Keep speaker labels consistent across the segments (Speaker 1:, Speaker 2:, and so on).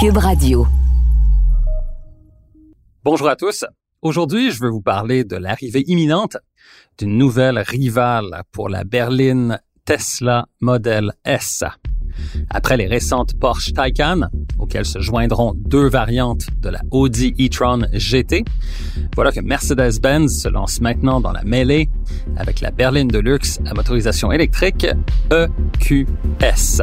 Speaker 1: Cube Radio.
Speaker 2: Bonjour à tous. Aujourd'hui, je veux vous parler de l'arrivée imminente d'une nouvelle rivale pour la berline Tesla Model S. Après les récentes Porsche Taycan, auxquelles se joindront deux variantes de la Audi e-tron GT, voilà que Mercedes-Benz se lance maintenant dans la mêlée avec la berline de luxe à motorisation électrique EQS.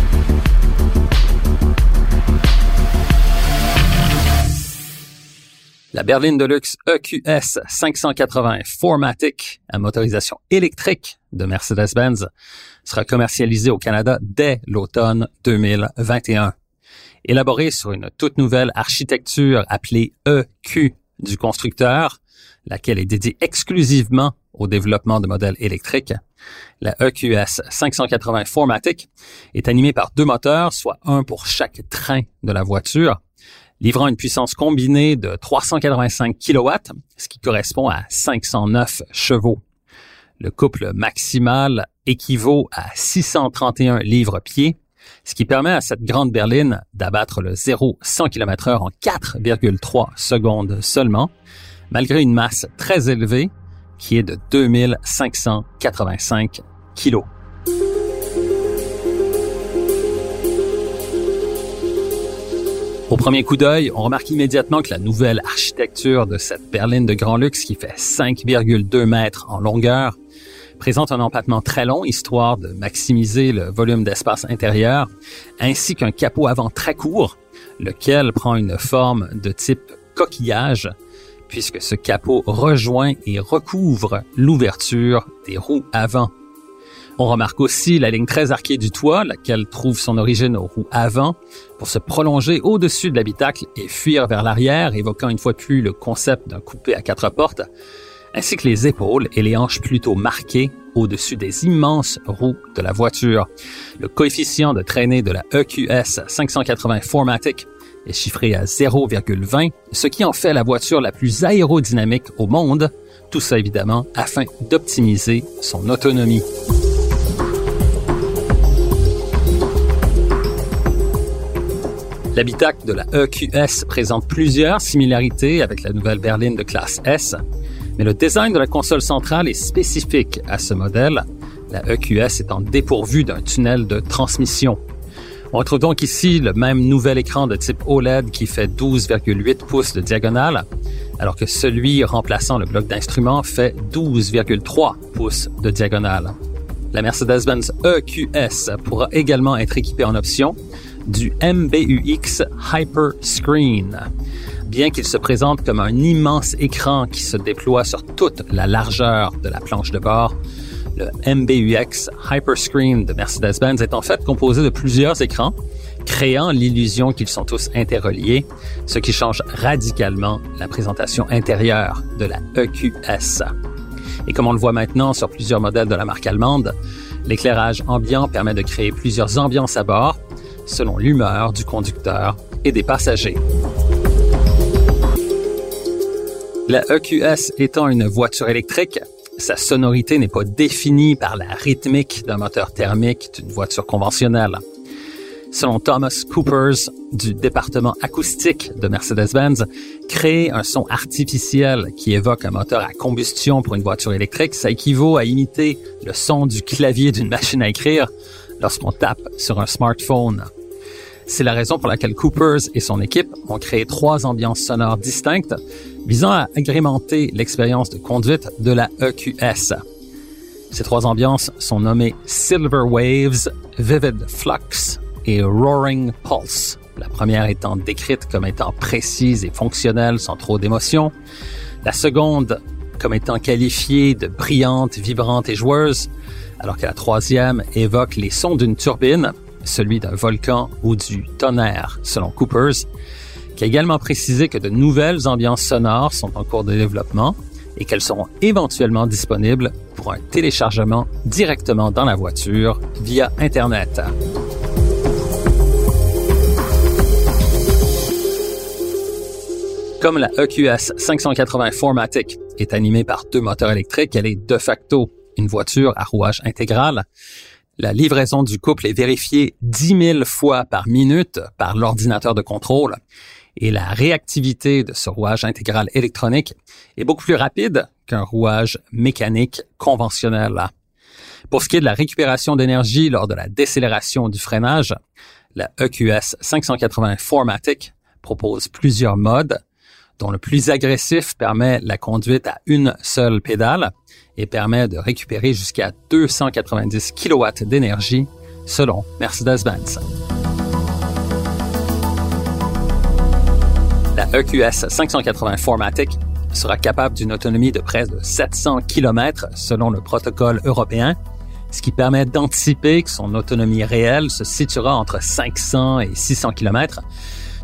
Speaker 2: La berline de luxe EQS 580 4MATIC à motorisation électrique de Mercedes-Benz sera commercialisée au Canada dès l'automne 2021. Élaborée sur une toute nouvelle architecture appelée EQ du constructeur, laquelle est dédiée exclusivement au développement de modèles électriques, la EQS 580 4MATIC est animée par deux moteurs, soit un pour chaque train de la voiture, livrant une puissance combinée de 385 kW, ce qui correspond à 509 chevaux. Le couple maximal équivaut à 631 livres-pieds, ce qui permet à cette grande berline d'abattre le 0-100 km h en 4,3 secondes seulement, malgré une masse très élevée qui est de 2585 kg. Au premier coup d'œil, on remarque immédiatement que la nouvelle architecture de cette berline de grand luxe qui fait 5,2 mètres en longueur présente un empattement très long, histoire de maximiser le volume d'espace intérieur, ainsi qu'un capot avant très court, lequel prend une forme de type coquillage, puisque ce capot rejoint et recouvre l'ouverture des roues avant. On remarque aussi la ligne très arquée du toit, laquelle trouve son origine aux roues avant, pour se prolonger au-dessus de l'habitacle et fuir vers l'arrière, évoquant une fois plus le concept d'un coupé à quatre portes, ainsi que les épaules et les hanches plutôt marquées au-dessus des immenses roues de la voiture. Le coefficient de traînée de la EQS 580 4MATIC est chiffré à 0,20, ce qui en fait la voiture la plus aérodynamique au monde, tout ça évidemment afin d'optimiser son autonomie. L'habitacle de la EQS présente plusieurs similarités avec la nouvelle berline de classe S, mais le design de la console centrale est spécifique à ce modèle, la EQS étant dépourvue d'un tunnel de transmission. On retrouve donc ici le même nouvel écran de type OLED qui fait 12,8 pouces de diagonale, alors que celui remplaçant le bloc d'instruments fait 12,3 pouces de diagonale. La Mercedes-Benz EQS pourra également être équipée en option du MBUX Hyper Screen. Bien qu'il se présente comme un immense écran qui se déploie sur toute la largeur de la planche de bord, le MBUX Hyperscreen de Mercedes-Benz est en fait composé de plusieurs écrans, créant l'illusion qu'ils sont tous interreliés, ce qui change radicalement la présentation intérieure de la EQS. Et comme on le voit maintenant sur plusieurs modèles de la marque allemande, l'éclairage ambiant permet de créer plusieurs ambiances à bord, selon l'humeur du conducteur et des passagers. La EQS étant une voiture électrique, sa sonorité n'est pas définie par la rythmique d'un moteur thermique d'une voiture conventionnelle. Selon Thomas Coopers du département acoustique de Mercedes-Benz, créer un son artificiel qui évoque un moteur à combustion pour une voiture électrique, ça équivaut à imiter le son du clavier d'une machine à écrire lorsqu'on tape sur un smartphone. C'est la raison pour laquelle Coopers et son équipe ont créé trois ambiances sonores distinctes visant à agrémenter l'expérience de conduite de la EQS. Ces trois ambiances sont nommées Silver Waves, Vivid Flux et Roaring Pulse. La première étant décrite comme étant précise et fonctionnelle sans trop d'émotion. La seconde comme étant qualifiée de brillante, vibrante et joueuse, alors que la troisième évoque les sons d'une turbine, celui d'un volcan ou du tonnerre, selon Coopers, qui a également précisé que de nouvelles ambiances sonores sont en cours de développement et qu'elles seront éventuellement disponibles pour un téléchargement directement dans la voiture via Internet. Comme la EQS 580 4MATIC est animée par deux moteurs électriques, elle est de facto une voiture à rouage intégral. La livraison du couple est vérifiée 10 000 fois par minute par l'ordinateur de contrôle et la réactivité de ce rouage intégral électronique est beaucoup plus rapide qu'un rouage mécanique conventionnel. Pour ce qui est de la récupération d'énergie lors de la décélération du freinage, la EQS 580 4MATIC propose plusieurs modes dont le plus agressif permet la conduite à une seule pédale et permet de récupérer jusqu'à 290 kW d'énergie selon Mercedes-Benz. La EQS 580 4MATIC sera capable d'une autonomie de près de 700 km selon le protocole européen, ce qui permet d'anticiper que son autonomie réelle se situera entre 500 et 600 km.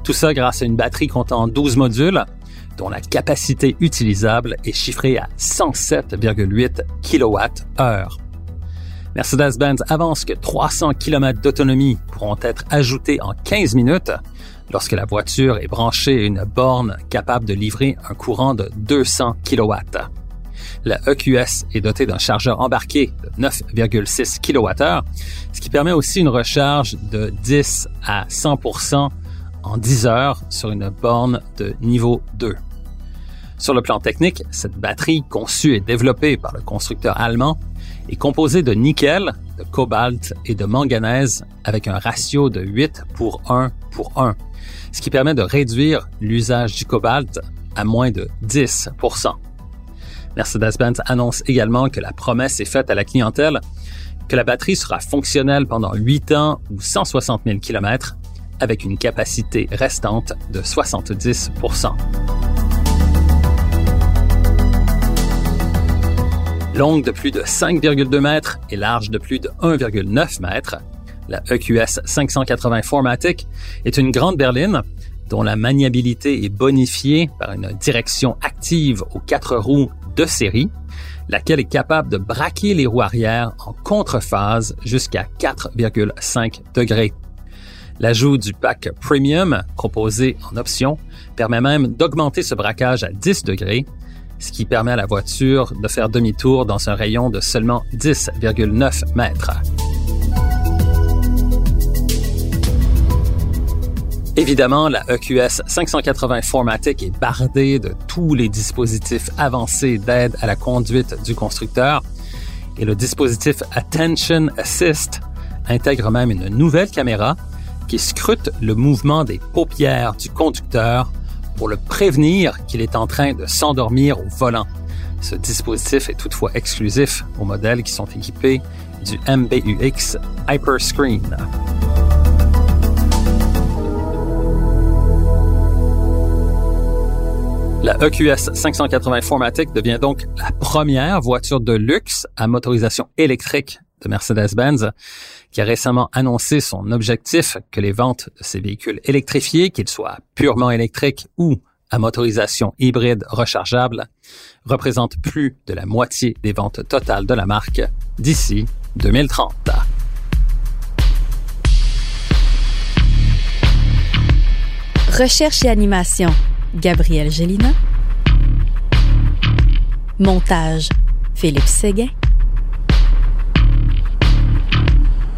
Speaker 2: Tout ça grâce à une batterie comptant 12 modules dont la capacité utilisable est chiffrée à 107,8 kWh. Mercedes-Benz avance que 300 km d'autonomie pourront être ajoutés en 15 minutes lorsque la voiture est branchée à une borne capable de livrer un courant de 200 kW. La EQS est dotée d'un chargeur embarqué de 9,6 kWh, ce qui permet aussi une recharge de 10 à 100 en 10 heures sur une borne de niveau 2. Sur le plan technique, cette batterie conçue et développée par le constructeur allemand est composée de nickel, de cobalt et de manganèse avec un ratio de 8 pour 1 pour 1, ce qui permet de réduire l'usage du cobalt à moins de 10% Mercedes-Benz annonce également que la promesse est faite à la clientèle que la batterie sera fonctionnelle pendant 8 ans ou 160 000 km avec une capacité restante de 70% Longue de plus de 5,2 mètres et large de plus de 1,9 mètres, la EQS 580 4MATIC est une grande berline dont la maniabilité est bonifiée par une direction active aux quatre roues de série, laquelle est capable de braquer les roues arrière en contrephase jusqu'à 4,5 degrés. L'ajout du pack Premium proposé en option permet même d'augmenter ce braquage à 10 degrés ce qui permet à la voiture de faire demi-tour dans un rayon de seulement 10,9 mètres. Évidemment, la EQS 580 4MATIC est bardée de tous les dispositifs avancés d'aide à la conduite du constructeur et le dispositif Attention Assist intègre même une nouvelle caméra qui scrute le mouvement des paupières du conducteur pour le prévenir qu'il est en train de s'endormir au volant. Ce dispositif est toutefois exclusif aux modèles qui sont équipés du MBUX Hyperscreen. La EQS 580 4MATIC devient donc la première voiture de luxe à motorisation électrique de Mercedes-Benz, qui a récemment annoncé son objectif que les ventes de ces véhicules électrifiés, qu'ils soient purement électriques ou à motorisation hybride rechargeable, représentent plus de la moitié des ventes totales de la marque d'ici 2030.
Speaker 1: Recherche et animation, Gabriel Gélina. Montage, Philippe Séguin.